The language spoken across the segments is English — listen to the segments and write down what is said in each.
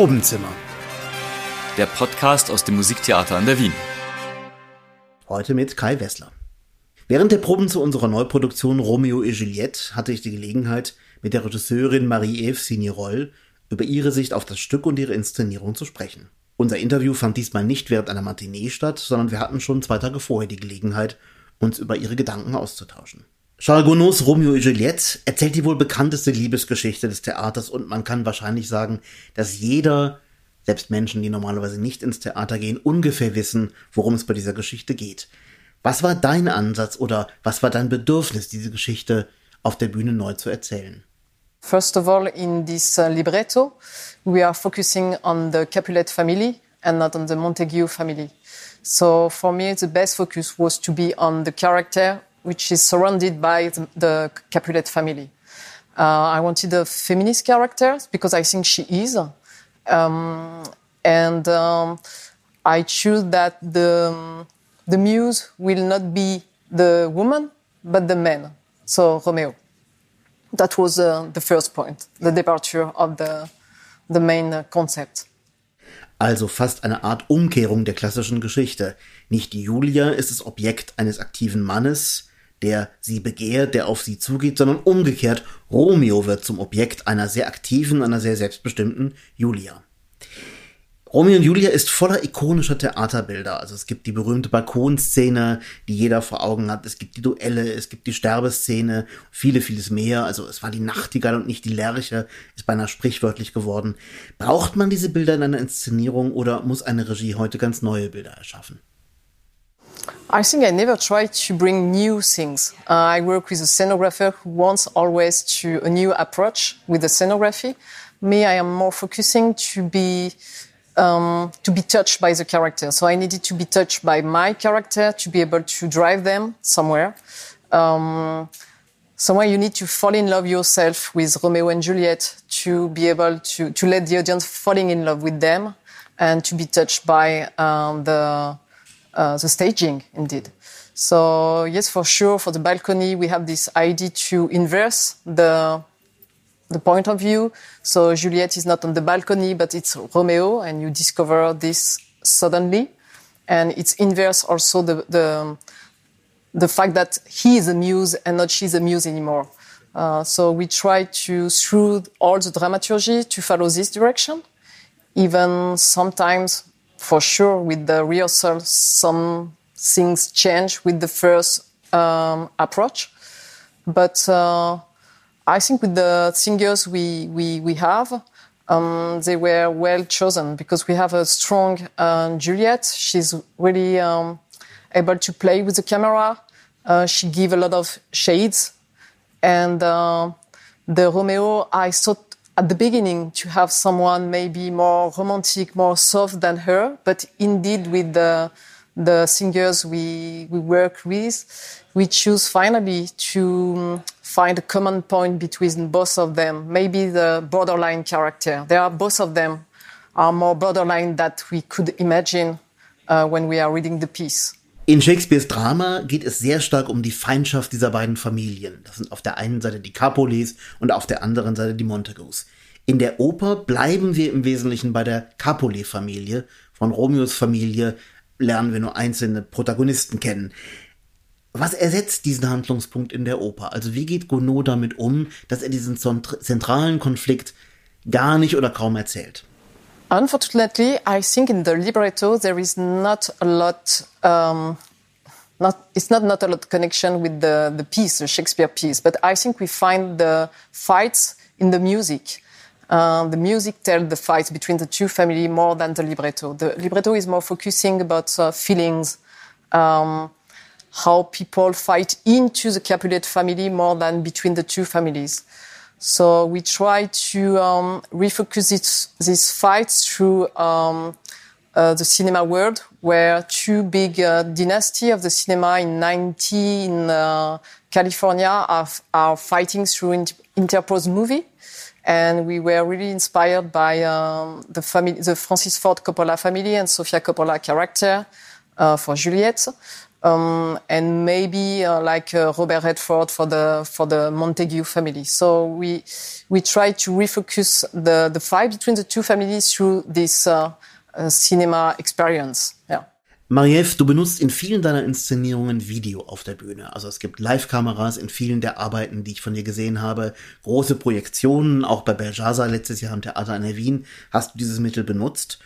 Probenzimmer. Der Podcast aus dem Musiktheater an der Wien. Heute mit Kai Wessler. Während der Proben zu unserer Neuproduktion Romeo et Juliette hatte ich die Gelegenheit, mit der Regisseurin Marie-Eve Signerol über ihre Sicht auf das Stück und ihre Inszenierung zu sprechen. Unser Interview fand diesmal nicht während einer Matinee statt, sondern wir hatten schon zwei Tage vorher die Gelegenheit, uns über ihre Gedanken auszutauschen. Charles Gounods Romeo et Juliette erzählt die wohl bekannteste Liebesgeschichte des Theaters und man kann wahrscheinlich sagen, dass jeder, selbst Menschen, die normalerweise nicht ins Theater gehen, ungefähr wissen, worum es bei dieser Geschichte geht. Was war dein Ansatz oder was war dein Bedürfnis, diese Geschichte auf der Bühne neu zu erzählen? First of all, in this uh, libretto, we are focusing on the Capulet family and not on the Montague family. So for me, the best focus was to be on the character which is surrounded by the, Capulet family. Uh, I wanted a feminist character because I think she is. Um, and um, I choose that the, the muse will not be the woman, but the man. So Romeo. That was uh, the first point, the departure of the, the main concept. Also fast eine Art Umkehrung der klassischen Geschichte. Nicht die Julia ist das Objekt eines aktiven Mannes, der sie begehrt, der auf sie zugeht, sondern umgekehrt, Romeo wird zum Objekt einer sehr aktiven, einer sehr selbstbestimmten Julia. Romeo und Julia ist voller ikonischer Theaterbilder. Also es gibt die berühmte Balkonszene, die jeder vor Augen hat. Es gibt die Duelle, es gibt die Sterbeszene, viele, vieles mehr. Also es war die Nachtigall und nicht die Lerche, ist beinahe sprichwörtlich geworden. Braucht man diese Bilder in einer Inszenierung oder muss eine Regie heute ganz neue Bilder erschaffen? I think I never try to bring new things. Uh, I work with a scenographer who wants always to a new approach with the scenography. Me, I am more focusing to be um, to be touched by the character. So I needed to be touched by my character to be able to drive them somewhere. Um, somewhere you need to fall in love yourself with Romeo and Juliet to be able to to let the audience falling in love with them and to be touched by um, the uh, the staging, indeed. So yes, for sure, for the balcony, we have this idea to inverse the the point of view. So Juliet is not on the balcony, but it's Romeo, and you discover this suddenly, and it's inverse also the the the fact that he is a muse and not she's a muse anymore. Uh, so we try to through all the dramaturgy to follow this direction, even sometimes for sure with the rehearsal some things change with the first um, approach. But uh, i think with the singers we, we, we have um, they were well chosen because we have a strong uh, juliet she's really um, able to play with the camera. Uh, she give a lot of shades. And uh, the romeo i thought at the beginning to have someone maybe more romantic, more soft than her, but indeed with the the singers we we work with, we choose finally to um, find a common point between both of them. Maybe the borderline character. They are both of them are more borderline that we could imagine uh, when we are reading the piece. In Shakespeares Drama geht es sehr stark um die Feindschaft dieser beiden Familien. Das sind auf der einen Seite die Capulets und auf der anderen Seite die Montagus. In der Oper bleiben wir im Wesentlichen bei der Capulet-Familie. Von Romeos Familie lernen wir nur einzelne Protagonisten kennen. Was ersetzt diesen Handlungspunkt in der Oper? Also wie geht Gounod damit um, dass er diesen zentralen Konflikt gar nicht oder kaum erzählt? Unfortunately, I think in the libretto there is not a lot. Um, not it's not not a lot connection with the the piece, the Shakespeare piece. But I think we find the fights in the music. Uh, the music tells the fights between the two families more than the libretto. The libretto is more focusing about uh, feelings, um, how people fight into the Capulet family more than between the two families. So we try to um, refocus it, this fight through um, uh, the cinema world, where two big uh, dynasty of the cinema in 90 in uh, California are, are fighting through inter- interposed movie. And we were really inspired by um, the, family, the Francis Ford Coppola family and Sofia Coppola character uh, for Juliet. Um, and maybe uh, like uh, Robert Redford for the for the Montague family. So we we try to refocus the the fight between the two families through this uh, uh cinema experience. Yeah. Mariev, du benutzt in vielen deiner Inszenierungen Video auf der Bühne. Also es gibt Live-Kameras in vielen der Arbeiten, die ich von dir gesehen habe. Große Projektionen, auch bei Beljaza letztes Jahr am Theater in Wien hast du dieses Mittel benutzt.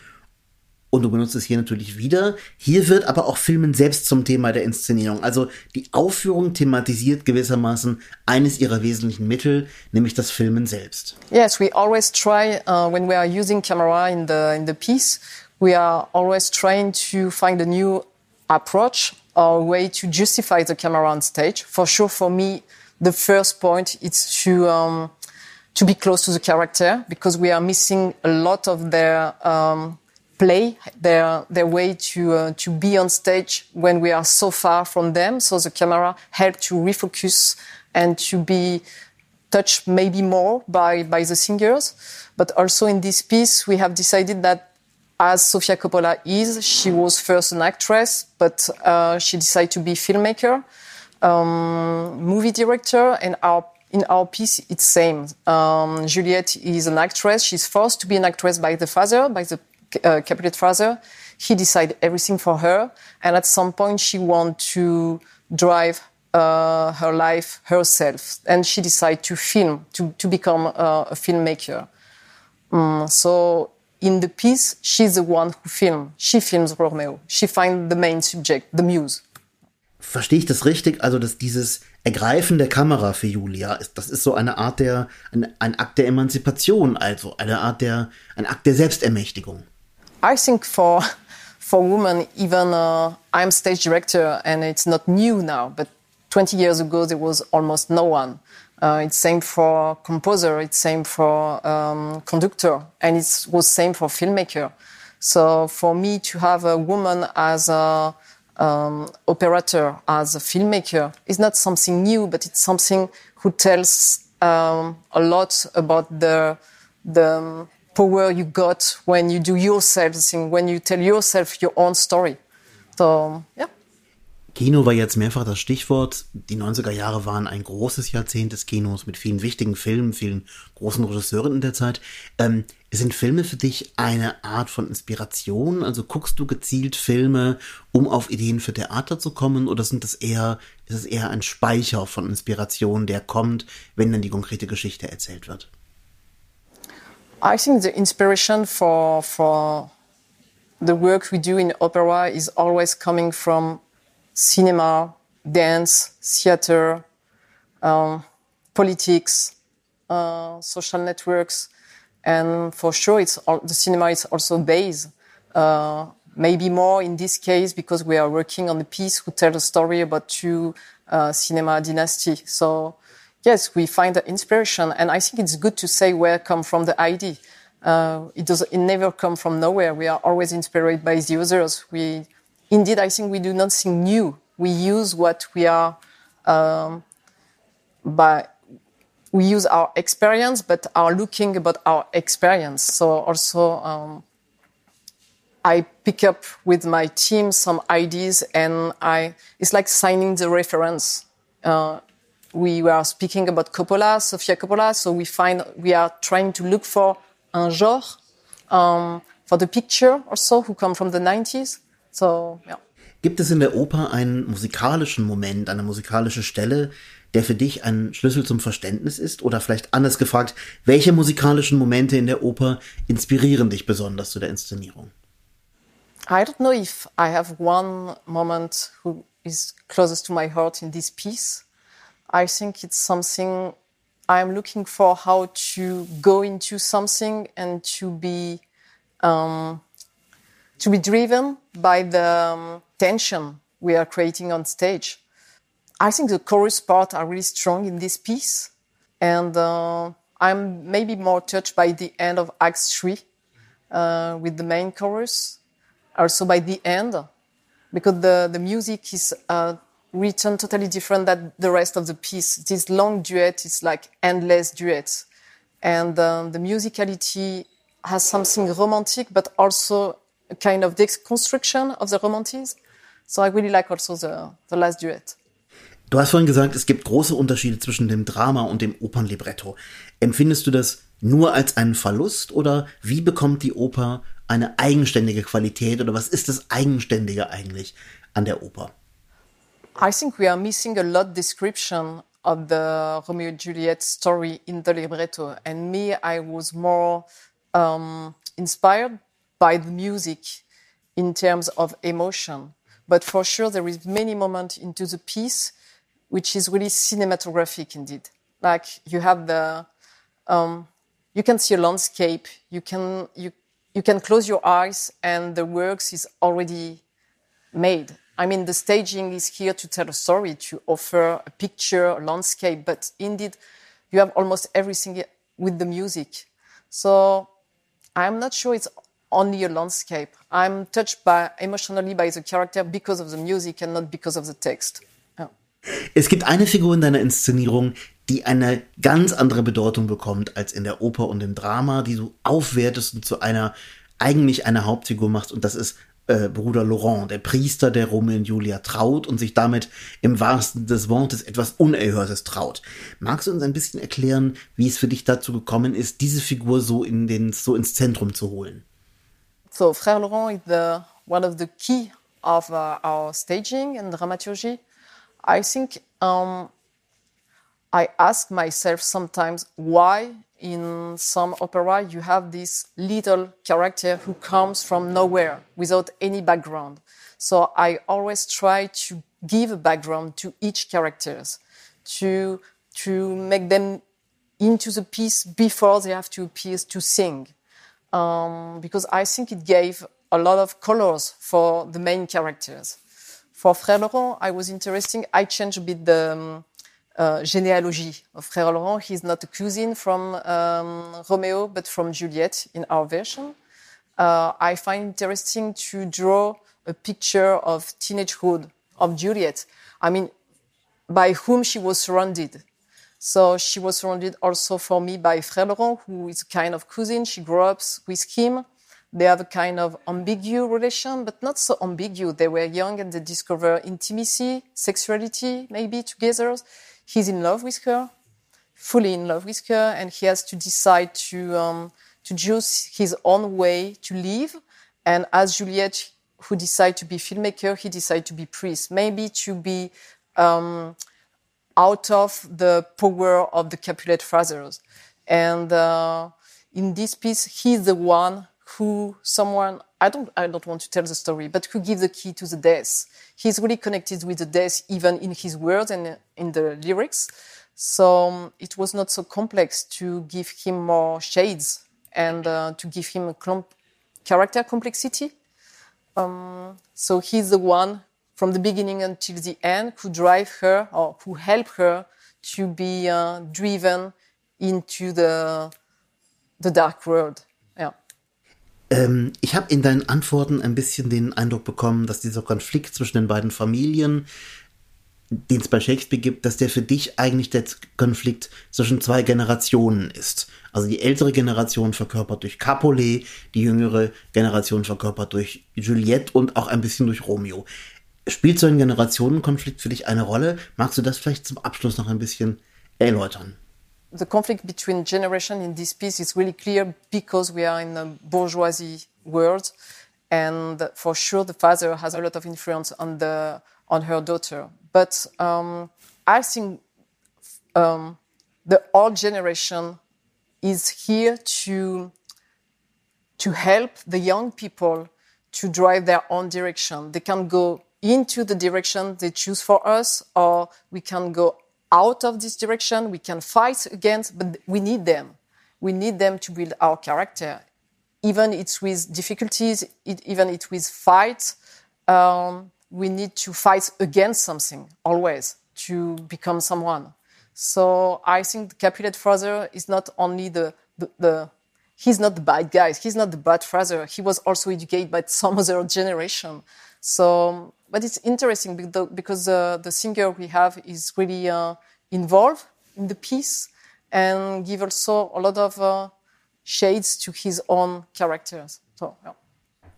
Und du benutzt es hier natürlich wieder. Hier wird aber auch Filmen selbst zum Thema der Inszenierung. Also die Aufführung thematisiert gewissermaßen eines ihrer wesentlichen Mittel, nämlich das Filmen selbst. Yes, we always try uh, when we are using camera in the in the piece. we are always trying to find a new approach or way to justify the camera on stage. For sure, for me, the first point is to um, to be close to the character because we are missing a lot of their um, play, their their way to uh, to be on stage when we are so far from them. So the camera helps to refocus and to be touched maybe more by by the singers. But also in this piece, we have decided that as Sofia Coppola is, she was first an actress, but uh, she decided to be filmmaker, um, movie director, and our in our piece it's same. Um, Juliette is an actress. She's forced to be an actress by the father, by the uh, Capulet father. He decided everything for her, and at some point she want to drive uh, her life herself, and she decided to film, to to become uh, a filmmaker. Um, so in the piece, she's the one who films. She films Romeo. She finds the main subject, the muse. Verstehe ich das richtig? Also, dass dieses Ergreifen der Kamera für Julia ist, das ist so eine Art der, ein, ein Akt der Emanzipation, also eine Art der, ein Akt der Selbstermächtigung. I think for, for women, even uh, I'm stage director and it's not new now, but 20 years ago there was almost no one. Uh, it's same for composer, it's same for um, conductor, and it was same for filmmaker. So for me to have a woman as a um, operator, as a filmmaker, is not something new, but it's something who tells um, a lot about the the power you got when you do yourself thing, when you tell yourself your own story. So yeah. Kino war jetzt mehrfach das Stichwort. Die 90er Jahre waren ein großes Jahrzehnt des Kinos mit vielen wichtigen Filmen, vielen großen Regisseuren in der Zeit. Ähm, sind Filme für dich eine Art von Inspiration? Also guckst du gezielt Filme, um auf Ideen für Theater zu kommen, oder sind das eher, ist es eher ein Speicher von Inspiration, der kommt, wenn dann die konkrete Geschichte erzählt wird? I think the inspiration for for the work we do in opera is always coming from cinema, dance, theater, um, politics, uh, social networks, and for sure, it's all, the cinema is also based. Uh, maybe more in this case because we are working on a piece who tells a story about two uh, cinema dynasty. So yes, we find the inspiration, and I think it's good to say where come from the idea. Uh, it does it never come from nowhere. We are always inspired by the others. We indeed, I think we do nothing new. We use what we are, um, by, we use our experience, but are looking about our experience. So also, um, I pick up with my team some ideas, and I it's like signing the reference. Uh, we were speaking about Coppola, Sofia Coppola, so we find we are trying to look for un genre um, for the picture also who come from the 90s. So, yeah. Gibt es in der Oper einen musikalischen Moment, eine musikalische Stelle, der für dich ein Schlüssel zum Verständnis ist? Oder vielleicht anders gefragt, welche musikalischen Momente in der Oper inspirieren dich besonders zu der Inszenierung? I don't know if I have one moment who is closest to my heart in this piece. I think it's something I'm looking for how to go into something and to be um, to be driven by the um, tension we are creating on stage. I think the chorus part are really strong in this piece, and uh, I'm maybe more touched by the end of Act Three uh, with the main chorus. Also by the end, because the the music is uh, written totally different than the rest of the piece. This long duet is like endless duets, and um, the musicality has something romantic, but also a kind of deconstruction of the romanticism. So I really like also the, the last duet. Du hast vorhin gesagt, es gibt große Unterschiede zwischen dem Drama und dem Opernlibretto. Empfindest du das nur als einen Verlust oder wie bekommt die Oper eine eigenständige Qualität oder was ist das Eigenständige eigentlich an der Oper? I think we are missing a lot description of the Romeo and Juliet story in the libretto. And me, I was more um, inspired by the music in terms of emotion. But for sure, there is many moments into the piece which is really cinematographic indeed. Like you have the, um, you can see a landscape. You can you you can close your eyes and the works is already made I mean, the staging is here to tell a story, to offer a picture, a landscape, but indeed, you have almost everything with the music. So I'm not sure it's only a landscape. I'm touched by emotionally by the character because of the music and not because of the text. Ja. Es gibt eine Figur in deiner Inszenierung, die eine ganz andere Bedeutung bekommt als in der Oper und im Drama, die du aufwertest und zu einer eigentlich einer Hauptfigur machst und das ist äh, Bruder Laurent, der Priester, der Romeo und Julia traut und sich damit im wahrsten des Wortes etwas Unerhörtes traut. Magst du uns ein bisschen erklären, wie es für dich dazu gekommen ist, diese Figur so, in den, so ins Zentrum zu holen? So, Frère Laurent is the, one of the key of uh, our staging and dramaturgy. I think um, I ask myself sometimes why in some opera, you have this little character who comes from nowhere without any background. So I always try to give a background to each characters, to to make them into the piece before they have to appear to sing, um, because I think it gave a lot of colors for the main characters. For Frère Laurent, I was interesting. I changed a bit the um, uh, genealogy of Frère Laurent. He's not a cousin from um, Romeo, but from Juliet in our version. Uh, I find interesting to draw a picture of teenagehood of Juliet. I mean, by whom she was surrounded. So she was surrounded also for me by Frère Laurent, who is a kind of cousin. She grew up with him. They have a kind of ambiguous relation, but not so ambiguous. They were young and they discover intimacy, sexuality, maybe together he's in love with her, fully in love with her, and he has to decide to um, to choose his own way to live. And as Juliet, who decide to be filmmaker, he decide to be priest, maybe to be um, out of the power of the Capulet fathers. And uh, in this piece, he's the one who someone I don't I don't want to tell the story, but who gives the key to the death. He's really connected with the death even in his words and in the lyrics. So um, it was not so complex to give him more shades and uh, to give him a clump character complexity. Um, so he's the one from the beginning until the end who drive her or who help her to be uh, driven into the the dark world. Ähm, ich habe in deinen Antworten ein bisschen den Eindruck bekommen, dass dieser Konflikt zwischen den beiden Familien, den es bei Shakespeare gibt, dass der für dich eigentlich der Konflikt zwischen zwei Generationen ist. Also die ältere Generation verkörpert durch Capulet, die jüngere Generation verkörpert durch Juliette und auch ein bisschen durch Romeo. Spielt so ein Generationenkonflikt für dich eine Rolle? Magst du das vielleicht zum Abschluss noch ein bisschen erläutern? The conflict between generation in this piece is really clear because we are in a bourgeoisie world, and for sure the father has a lot of influence on the on her daughter. But um, I think um, the old generation is here to to help the young people to drive their own direction. They can go into the direction they choose for us, or we can go out of this direction. We can fight against, but we need them. We need them to build our character. Even it's with difficulties, it, even it with fight, um, we need to fight against something always to become someone. So I think the Capulet father is not only the, the, the he's not the bad guy. He's not the bad father. He was also educated by some other generation. So but it's interesting because the singer we have is really uh, involved in the piece and give also a lot of uh, shades to his own characters. So, ja.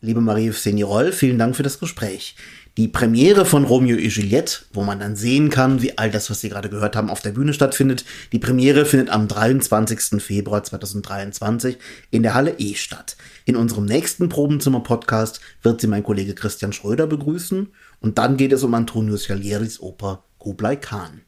Liebe Marie-Eve Signeyrole, vielen Dank für das Gespräch. Die Premiere von Romeo und Juliette, wo man dann sehen kann, wie all das, was Sie gerade gehört haben, auf der Bühne stattfindet, die Premiere findet am 23. Februar 2023 in der Halle E statt. In unserem nächsten Probenzimmer-Podcast wird Sie mein Kollege Christian Schröder begrüßen und dann geht es um Antonius Salieris Oper Kublai Khan.